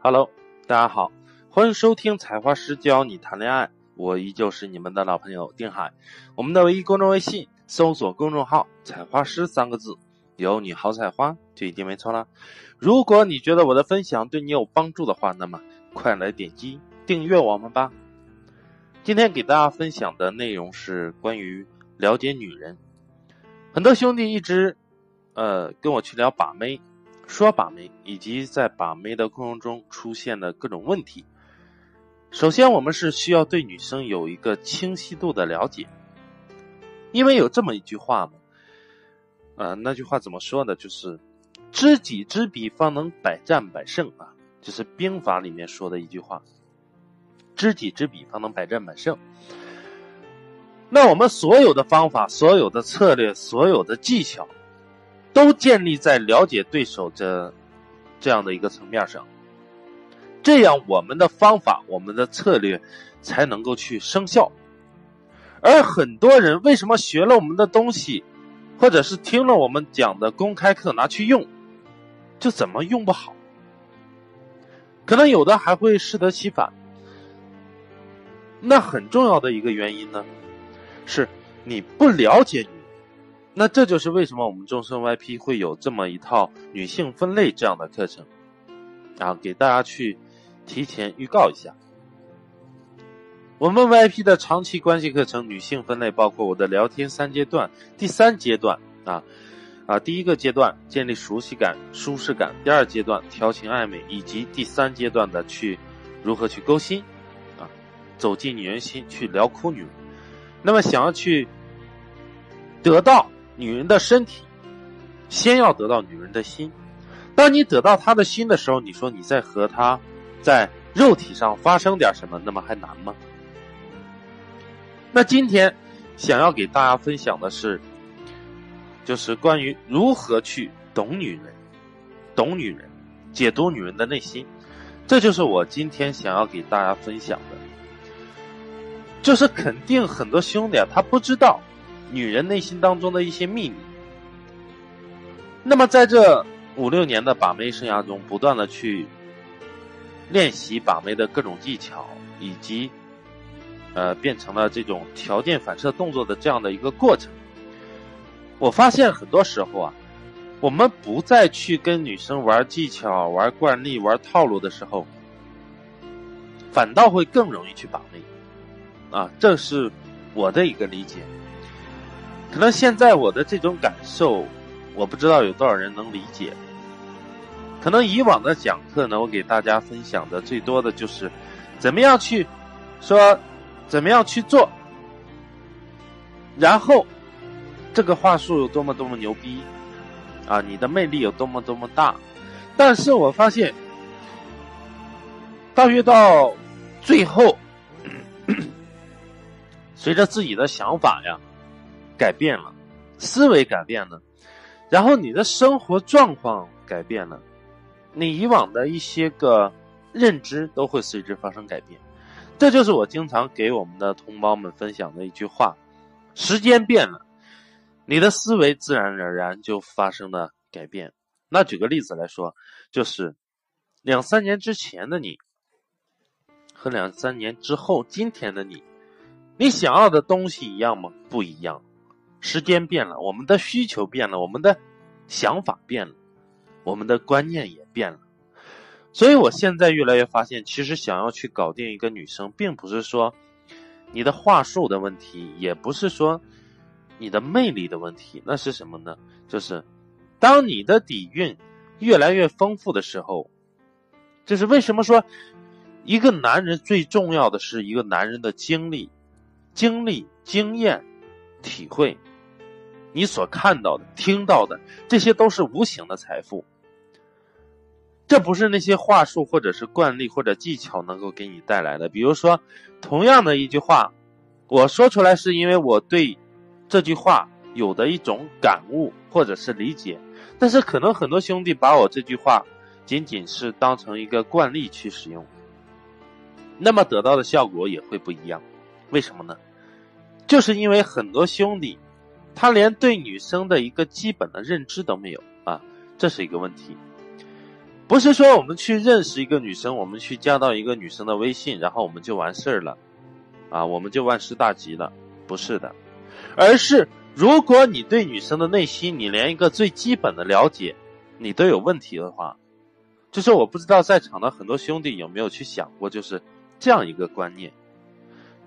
Hello，大家好，欢迎收听采花师教你谈恋爱，我依旧是你们的老朋友丁海。我们的唯一公众微信搜索公众号“采花师”三个字，有你好采花就一定没错啦。如果你觉得我的分享对你有帮助的话，那么快来点击订阅我们吧。今天给大家分享的内容是关于了解女人。很多兄弟一直呃跟我去聊把妹。说把妹，以及在把妹的过程中出现的各种问题。首先，我们是需要对女生有一个清晰度的了解，因为有这么一句话嘛，啊，那句话怎么说的？就是“知己知彼，方能百战百胜”啊，就是兵法里面说的一句话，“知己知彼，方能百战百胜”。那我们所有的方法、所有的策略、所有的技巧。都建立在了解对手这这样的一个层面上，这样我们的方法、我们的策略才能够去生效。而很多人为什么学了我们的东西，或者是听了我们讲的公开课拿去用，就怎么用不好？可能有的还会适得其反。那很重要的一个原因呢，是你不了解。那这就是为什么我们众生 YP 会有这么一套女性分类这样的课程，啊，给大家去提前预告一下。我们 VIP 的长期关系课程女性分类包括我的聊天三阶段，第三阶段啊啊，第一个阶段建立熟悉感、舒适感，第二阶段调情暧昧，以及第三阶段的去如何去勾心啊，走进女人心，去撩哭女人。那么想要去得到。女人的身体，先要得到女人的心。当你得到她的心的时候，你说你在和她在肉体上发生点什么，那么还难吗？那今天想要给大家分享的是，就是关于如何去懂女人、懂女人、解读女人的内心。这就是我今天想要给大家分享的，就是肯定很多兄弟啊，他不知道。女人内心当中的一些秘密。那么，在这五六年的把妹生涯中，不断的去练习把妹的各种技巧，以及呃，变成了这种条件反射动作的这样的一个过程。我发现很多时候啊，我们不再去跟女生玩技巧、玩惯例、玩套路的时候，反倒会更容易去把妹。啊，这是我的一个理解。可能现在我的这种感受，我不知道有多少人能理解。可能以往的讲课呢，我给大家分享的最多的就是，怎么样去说，怎么样去做，然后这个话术有多么多么牛逼，啊，你的魅力有多么多么大。但是我发现，大约到最后，随着自己的想法呀。改变了，思维改变了，然后你的生活状况改变了，你以往的一些个认知都会随之发生改变。这就是我经常给我们的同胞们分享的一句话：时间变了，你的思维自然而然就发生了改变。那举个例子来说，就是两三年之前的你和两三年之后今天的你，你想要的东西一样吗？不一样。时间变了，我们的需求变了，我们的想法变了，我们的观念也变了。所以我现在越来越发现，其实想要去搞定一个女生，并不是说你的话术的问题，也不是说你的魅力的问题，那是什么呢？就是当你的底蕴越来越丰富的时候，就是为什么说一个男人最重要的是一个男人的经历、经历、经验、体会。你所看到的、听到的，这些都是无形的财富。这不是那些话术或者是惯例或者技巧能够给你带来的。比如说，同样的一句话，我说出来是因为我对这句话有的一种感悟或者是理解，但是可能很多兄弟把我这句话仅仅是当成一个惯例去使用，那么得到的效果也会不一样。为什么呢？就是因为很多兄弟。他连对女生的一个基本的认知都没有啊，这是一个问题。不是说我们去认识一个女生，我们去加到一个女生的微信，然后我们就完事儿了，啊，我们就万事大吉了，不是的，而是如果你对女生的内心，你连一个最基本的了解，你都有问题的话，就是我不知道在场的很多兄弟有没有去想过，就是这样一个观念。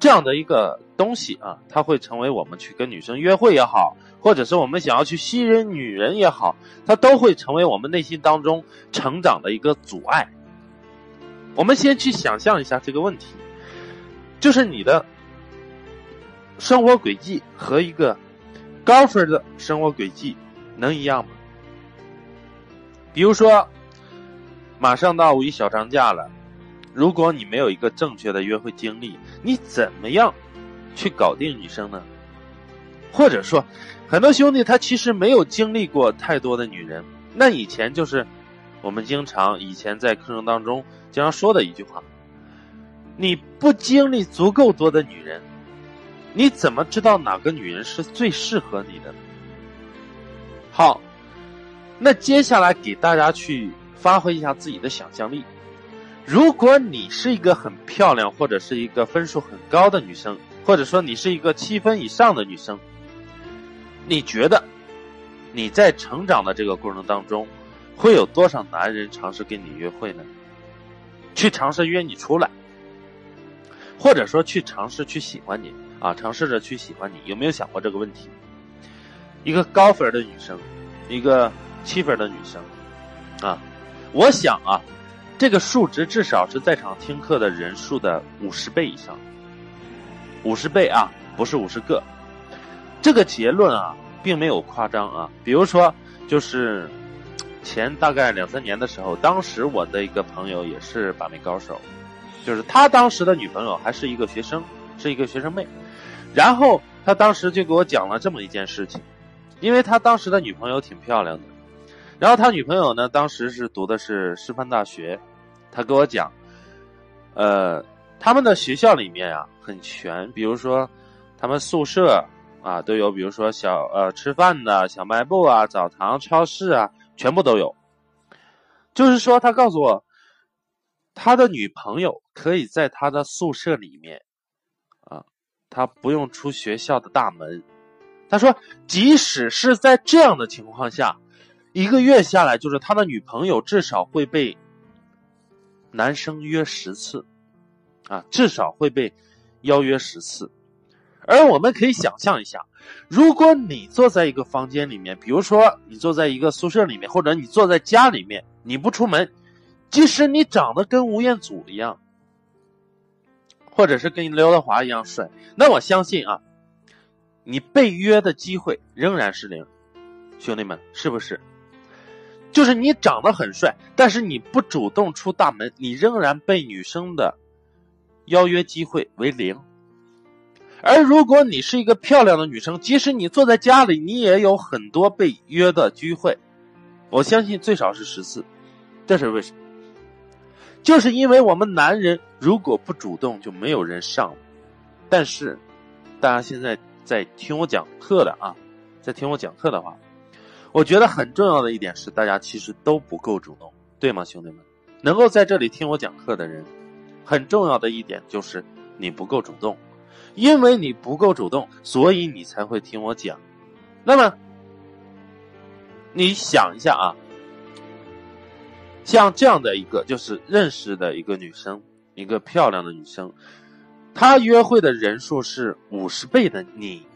这样的一个东西啊，它会成为我们去跟女生约会也好，或者是我们想要去吸引女人也好，它都会成为我们内心当中成长的一个阻碍。我们先去想象一下这个问题，就是你的生活轨迹和一个高分的生活轨迹能一样吗？比如说，马上到五一小长假了。如果你没有一个正确的约会经历，你怎么样去搞定女生呢？或者说，很多兄弟他其实没有经历过太多的女人。那以前就是我们经常以前在课程当中经常说的一句话：你不经历足够多的女人，你怎么知道哪个女人是最适合你的？好，那接下来给大家去发挥一下自己的想象力。如果你是一个很漂亮，或者是一个分数很高的女生，或者说你是一个七分以上的女生，你觉得你在成长的这个过程当中，会有多少男人尝试跟你约会呢？去尝试约你出来，或者说去尝试去喜欢你啊，尝试着去喜欢你，有没有想过这个问题？一个高分的女生，一个七分的女生，啊，我想啊。这个数值至少是在场听课的人数的五十倍以上，五十倍啊，不是五十个。这个结论啊，并没有夸张啊。比如说，就是前大概两三年的时候，当时我的一个朋友也是把妹高手，就是他当时的女朋友还是一个学生，是一个学生妹。然后他当时就给我讲了这么一件事情，因为他当时的女朋友挺漂亮的，然后他女朋友呢，当时是读的是师范大学。他跟我讲，呃，他们的学校里面啊很全，比如说他们宿舍啊都有，比如说小呃吃饭的小卖部啊、澡堂、超市啊，全部都有。就是说，他告诉我，他的女朋友可以在他的宿舍里面啊，他不用出学校的大门。他说，即使是在这样的情况下，一个月下来，就是他的女朋友至少会被。男生约十次，啊，至少会被邀约十次。而我们可以想象一下，如果你坐在一个房间里面，比如说你坐在一个宿舍里面，或者你坐在家里面，你不出门，即使你长得跟吴彦祖一样，或者是跟刘德华一样帅，那我相信啊，你被约的机会仍然是零。兄弟们，是不是？就是你长得很帅，但是你不主动出大门，你仍然被女生的邀约机会为零。而如果你是一个漂亮的女生，即使你坐在家里，你也有很多被约的机会。我相信最少是十次，这是为什么？就是因为我们男人如果不主动，就没有人上。但是，大家现在在听我讲课的啊，在听我讲课的话。我觉得很重要的一点是，大家其实都不够主动，对吗，兄弟们？能够在这里听我讲课的人，很重要的一点就是你不够主动，因为你不够主动，所以你才会听我讲。那么，你想一下啊，像这样的一个就是认识的一个女生，一个漂亮的女生，她约会的人数是五十倍的你。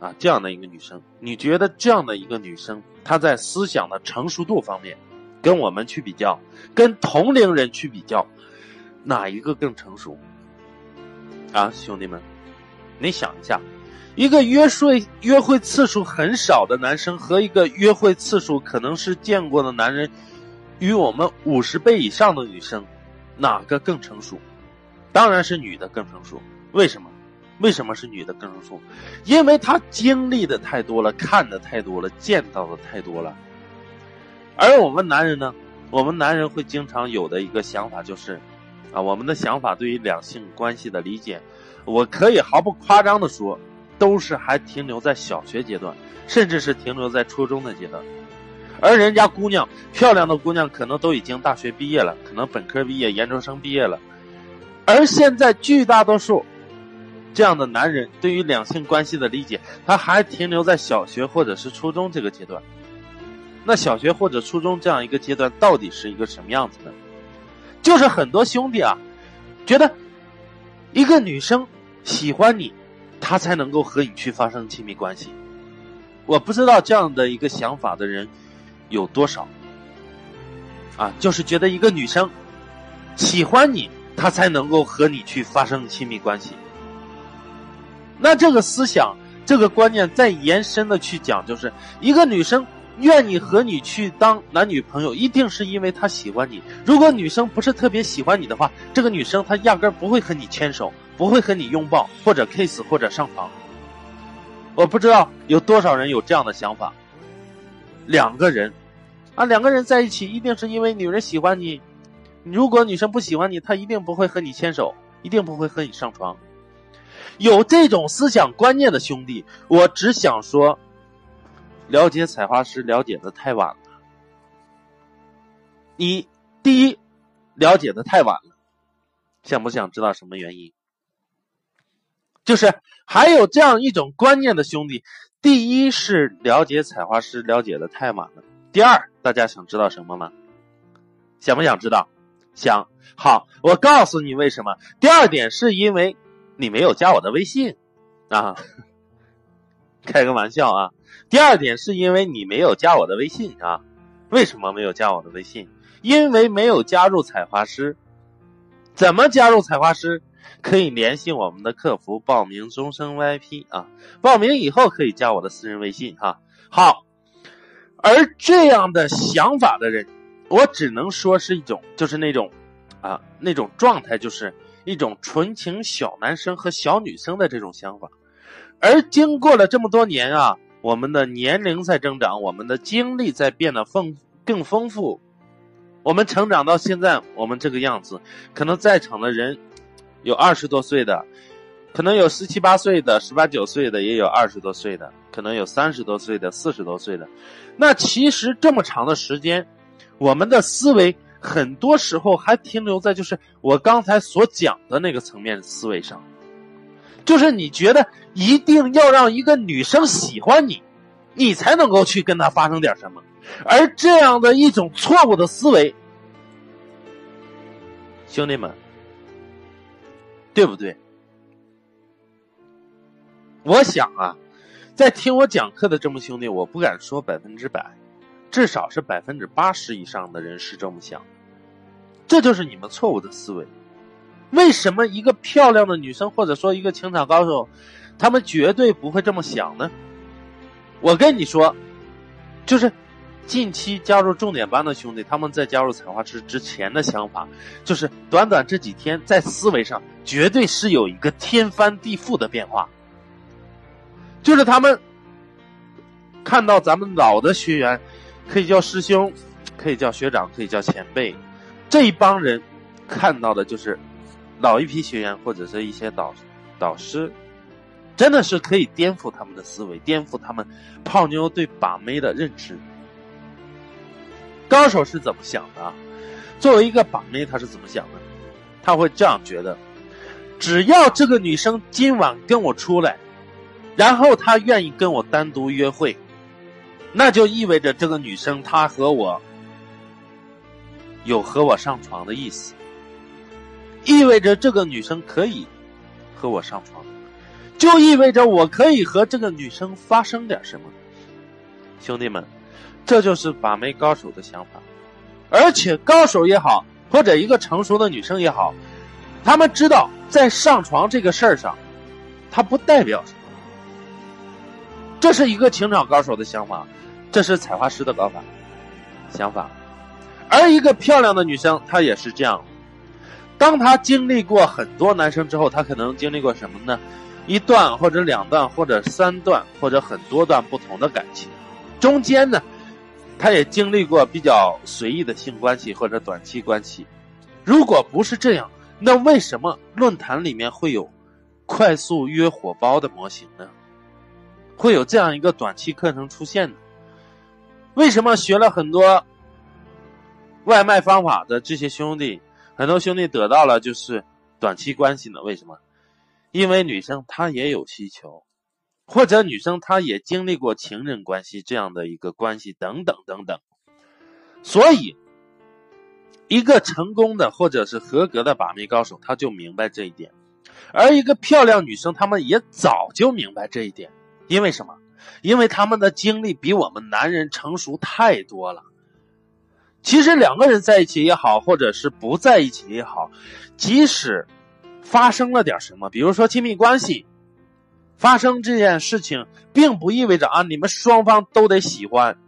啊，这样的一个女生，你觉得这样的一个女生，她在思想的成熟度方面，跟我们去比较，跟同龄人去比较，哪一个更成熟？啊，兄弟们，你想一下，一个约会约会次数很少的男生和一个约会次数可能是见过的男人，与我们五十倍以上的女生，哪个更成熟？当然是女的更成熟。为什么？为什么是女的更成熟？因为她经历的太多了，看的太多了，见到的太多了。而我们男人呢？我们男人会经常有的一个想法就是，啊，我们的想法对于两性关系的理解，我可以毫不夸张的说，都是还停留在小学阶段，甚至是停留在初中的阶段。而人家姑娘漂亮的姑娘可能都已经大学毕业了，可能本科毕业、研究生毕业了，而现在巨大多数这样的男人对于两性关系的理解，他还停留在小学或者是初中这个阶段。那小学或者初中这样一个阶段，到底是一个什么样子呢？就是很多兄弟啊，觉得一个女生喜欢你，她才能够和你去发生亲密关系。我不知道这样的一个想法的人有多少啊，就是觉得一个女生喜欢你，她才能够和你去发生亲密关系。那这个思想、这个观念再延伸的去讲，就是一个女生。愿意和你去当男女朋友，一定是因为她喜欢你。如果女生不是特别喜欢你的话，这个女生她压根不会和你牵手，不会和你拥抱，或者 kiss，或者上床。我不知道有多少人有这样的想法。两个人，啊，两个人在一起，一定是因为女人喜欢你。如果女生不喜欢你，她一定不会和你牵手，一定不会和你上床。有这种思想观念的兄弟，我只想说。了解采花师了解的太晚了。你第一了解的太晚了，想不想知道什么原因？就是还有这样一种观念的兄弟，第一是了解采花师了解的太晚了。第二，大家想知道什么吗？想不想知道？想。好，我告诉你为什么。第二点是因为你没有加我的微信啊，开个玩笑啊。第二点是因为你没有加我的微信啊？为什么没有加我的微信？因为没有加入采花师。怎么加入采花师？可以联系我们的客服报名终身 VIP 啊！报名以后可以加我的私人微信哈。好，而这样的想法的人，我只能说是一种，就是那种啊那种状态，就是一种纯情小男生和小女生的这种想法。而经过了这么多年啊。我们的年龄在增长，我们的经历在变得丰更丰富。我们成长到现在，我们这个样子，可能在场的人有二十多岁的，可能有十七八岁的，十八九岁的，也有二十多岁的，可能有三十多岁的，四十多岁的。那其实这么长的时间，我们的思维很多时候还停留在就是我刚才所讲的那个层面思维上。就是你觉得一定要让一个女生喜欢你，你才能够去跟她发生点什么，而这样的一种错误的思维，兄弟们，对不对？我想啊，在听我讲课的这么兄弟，我不敢说百分之百，至少是百分之八十以上的人是这么想，这就是你们错误的思维。为什么一个漂亮的女生，或者说一个情场高手，他们绝对不会这么想呢？我跟你说，就是近期加入重点班的兄弟，他们在加入采花师之前的想法，就是短短这几天在思维上绝对是有一个天翻地覆的变化。就是他们看到咱们老的学员，可以叫师兄，可以叫学长，可以叫前辈，这一帮人看到的就是。老一批学员或者是一些导导师，真的是可以颠覆他们的思维，颠覆他们泡妞对把妹的认知。高手是怎么想的？作为一个把妹，他是怎么想的？他会这样觉得：只要这个女生今晚跟我出来，然后她愿意跟我单独约会，那就意味着这个女生她和我有和我上床的意思。意味着这个女生可以和我上床，就意味着我可以和这个女生发生点什么。兄弟们，这就是把妹高手的想法。而且高手也好，或者一个成熟的女生也好，他们知道在上床这个事儿上，它不代表什么。这是一个情场高手的想法，这是采花师的搞法想法。而一个漂亮的女生，她也是这样。当她经历过很多男生之后，她可能经历过什么呢？一段或者两段或者三段或者很多段不同的感情，中间呢，他也经历过比较随意的性关系或者短期关系。如果不是这样，那为什么论坛里面会有快速约火包的模型呢？会有这样一个短期课程出现呢？为什么学了很多外卖方法的这些兄弟，很多兄弟得到了就是短期关系呢？为什么？因为女生她也有需求，或者女生她也经历过情人关系这样的一个关系等等等等，所以。一个成功的或者是合格的把妹高手，他就明白这一点；而一个漂亮女生，他们也早就明白这一点。因为什么？因为他们的经历比我们男人成熟太多了。其实两个人在一起也好，或者是不在一起也好，即使发生了点什么，比如说亲密关系，发生这件事情，并不意味着啊，你们双方都得喜欢。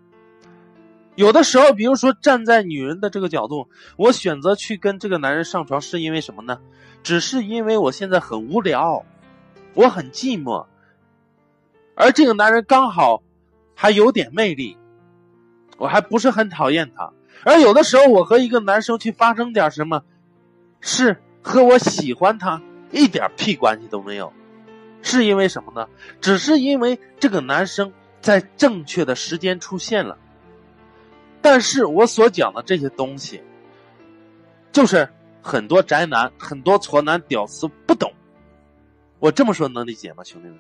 有的时候，比如说站在女人的这个角度，我选择去跟这个男人上床，是因为什么呢？只是因为我现在很无聊，我很寂寞，而这个男人刚好还有点魅力，我还不是很讨厌他。而有的时候，我和一个男生去发生点什么，是和我喜欢他一点屁关系都没有，是因为什么呢？只是因为这个男生在正确的时间出现了。但是我所讲的这些东西，就是很多宅男、很多挫男、屌丝不懂。我这么说能理解吗，兄弟们？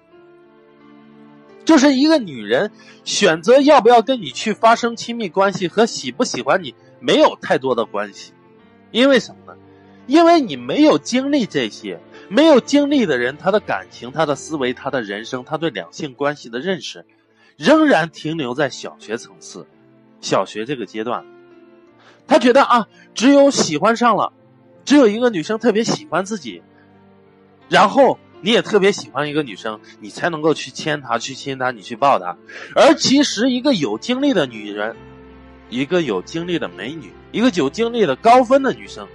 就是一个女人选择要不要跟你去发生亲密关系，和喜不喜欢你没有太多的关系。因为什么呢？因为你没有经历这些，没有经历的人，他的感情、他的思维、他的人生、他对两性关系的认识，仍然停留在小学层次。小学这个阶段，他觉得啊，只有喜欢上了，只有一个女生特别喜欢自己，然后你也特别喜欢一个女生，你才能够去牵她、去亲她、你去抱她。而其实，一个有经历的女人，一个有经历的美女，一个有经历的高分的女生，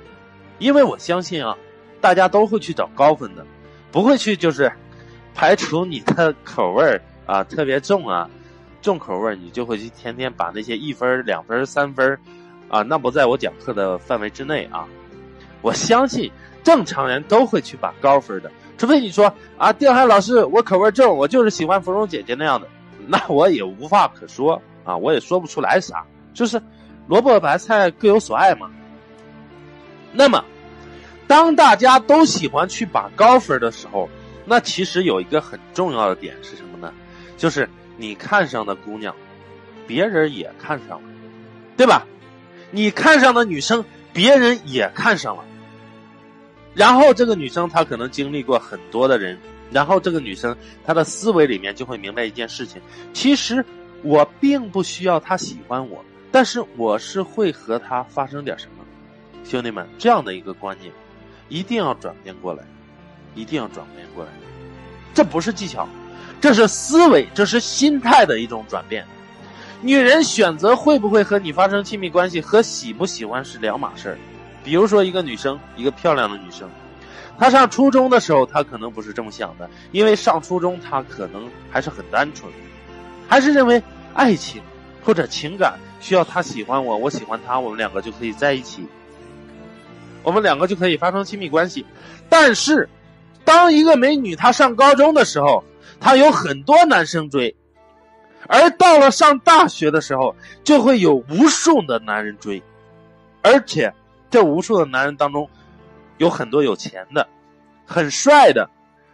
因为我相信啊，大家都会去找高分的，不会去就是排除你的口味啊特别重啊。重口味你就会去天天把那些一分、两分、三分，啊，那不在我讲课的范围之内啊。我相信正常人都会去把高分的，除非你说啊，丁海老师，我口味重，我就是喜欢芙蓉姐姐那样的，那我也无话可说啊，我也说不出来啥，就是萝卜白菜各有所爱嘛。那么，当大家都喜欢去把高分的时候，那其实有一个很重要的点是什么呢？就是。你看上的姑娘，别人也看上了，对吧？你看上的女生，别人也看上了。然后这个女生她可能经历过很多的人，然后这个女生她的思维里面就会明白一件事情：其实我并不需要她喜欢我，但是我是会和她发生点什么。兄弟们，这样的一个观念一定要转变过来，一定要转变过来，这不是技巧。这是思维，这是心态的一种转变。女人选择会不会和你发生亲密关系，和喜不喜欢是两码事儿。比如说，一个女生，一个漂亮的女生，她上初中的时候，她可能不是这么想的，因为上初中她可能还是很单纯，还是认为爱情或者情感需要她喜欢我，我喜欢她，我们两个就可以在一起，我们两个就可以发生亲密关系。但是，当一个美女她上高中的时候，她有很多男生追，而到了上大学的时候，就会有无数的男人追，而且这无数的男人当中，有很多有钱的，很帅的，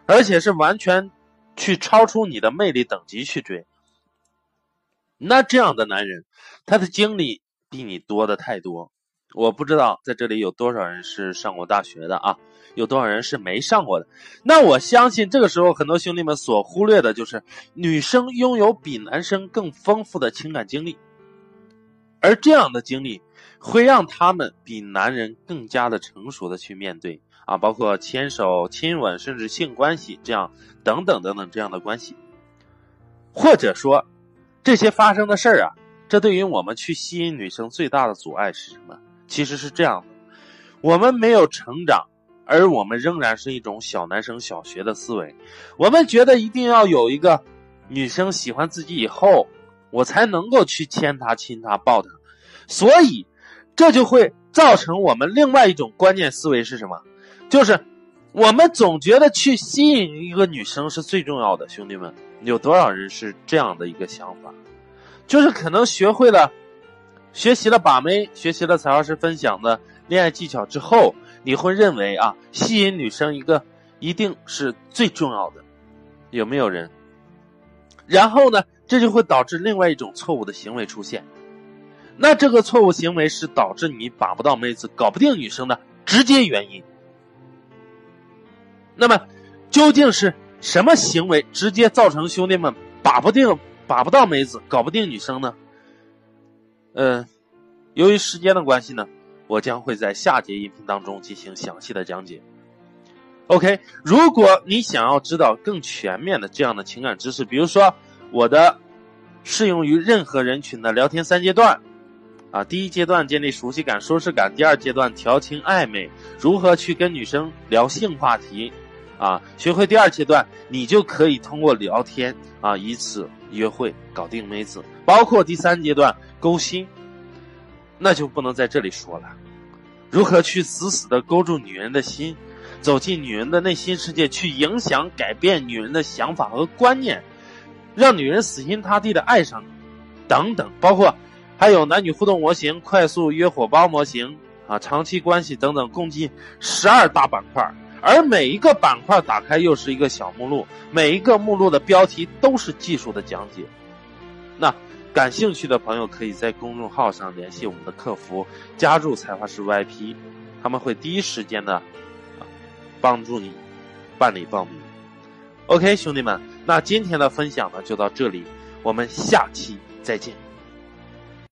而且是完全去超出你的魅力等级去追。那这样的男人，他的经历比你多的太多。我不知道在这里有多少人是上过大学的啊？有多少人是没上过的？那我相信这个时候很多兄弟们所忽略的就是女生拥有比男生更丰富的情感经历，而这样的经历会让他们比男人更加的成熟的去面对啊，包括牵手、亲吻，甚至性关系这样等等等等这样的关系，或者说这些发生的事儿啊，这对于我们去吸引女生最大的阻碍是什么？其实是这样的，我们没有成长，而我们仍然是一种小男生小学的思维。我们觉得一定要有一个女生喜欢自己以后，我才能够去牵她、亲她、抱她。所以，这就会造成我们另外一种观念思维是什么？就是我们总觉得去吸引一个女生是最重要的。兄弟们，有多少人是这样的一个想法？就是可能学会了，学习了把妹，学习了彩花师分享的恋爱技巧之后，你会认为啊，吸引女生一个一定是最重要的，有没有人？然后呢，这就会导致另外一种错误的行为出现。那这个错误行为是导致你把不到妹子、搞不定女生的直接原因。那么，究竟是什么行为直接造成兄弟们把不定、把不到妹子、搞不定女生呢？嗯，由于时间的关系呢，我将会在下节音频当中进行详细的讲解。OK，如果你想要知道更全面的这样的情感知识，比如说我的适用于任何人群的聊天三阶段。啊，第一阶段建立熟悉感、舒适感；第二阶段调情暧昧，如何去跟女生聊性话题？啊，学会第二阶段，你就可以通过聊天啊，以此约会搞定妹子。包括第三阶段勾心，那就不能在这里说了。如何去死死的勾住女人的心，走进女人的内心世界，去影响、改变女人的想法和观念，让女人死心塌地的爱上你，等等，包括。还有男女互动模型、快速约火包模型啊、长期关系等等，共计十二大板块。而每一个板块打开又是一个小目录，每一个目录的标题都是技术的讲解。那感兴趣的朋友可以在公众号上联系我们的客服，加入才华师 VIP，他们会第一时间的啊帮助你办理报名。OK，兄弟们，那今天的分享呢就到这里，我们下期再见。